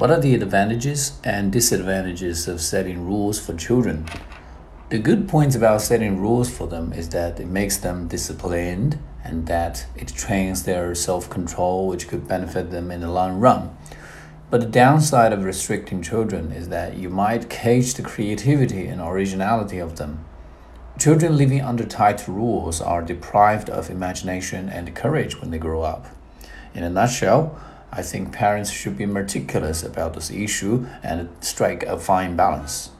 What are the advantages and disadvantages of setting rules for children? The good points about setting rules for them is that it makes them disciplined and that it trains their self control, which could benefit them in the long run. But the downside of restricting children is that you might cage the creativity and originality of them. Children living under tight rules are deprived of imagination and courage when they grow up. In a nutshell, I think parents should be meticulous about this issue and strike a fine balance.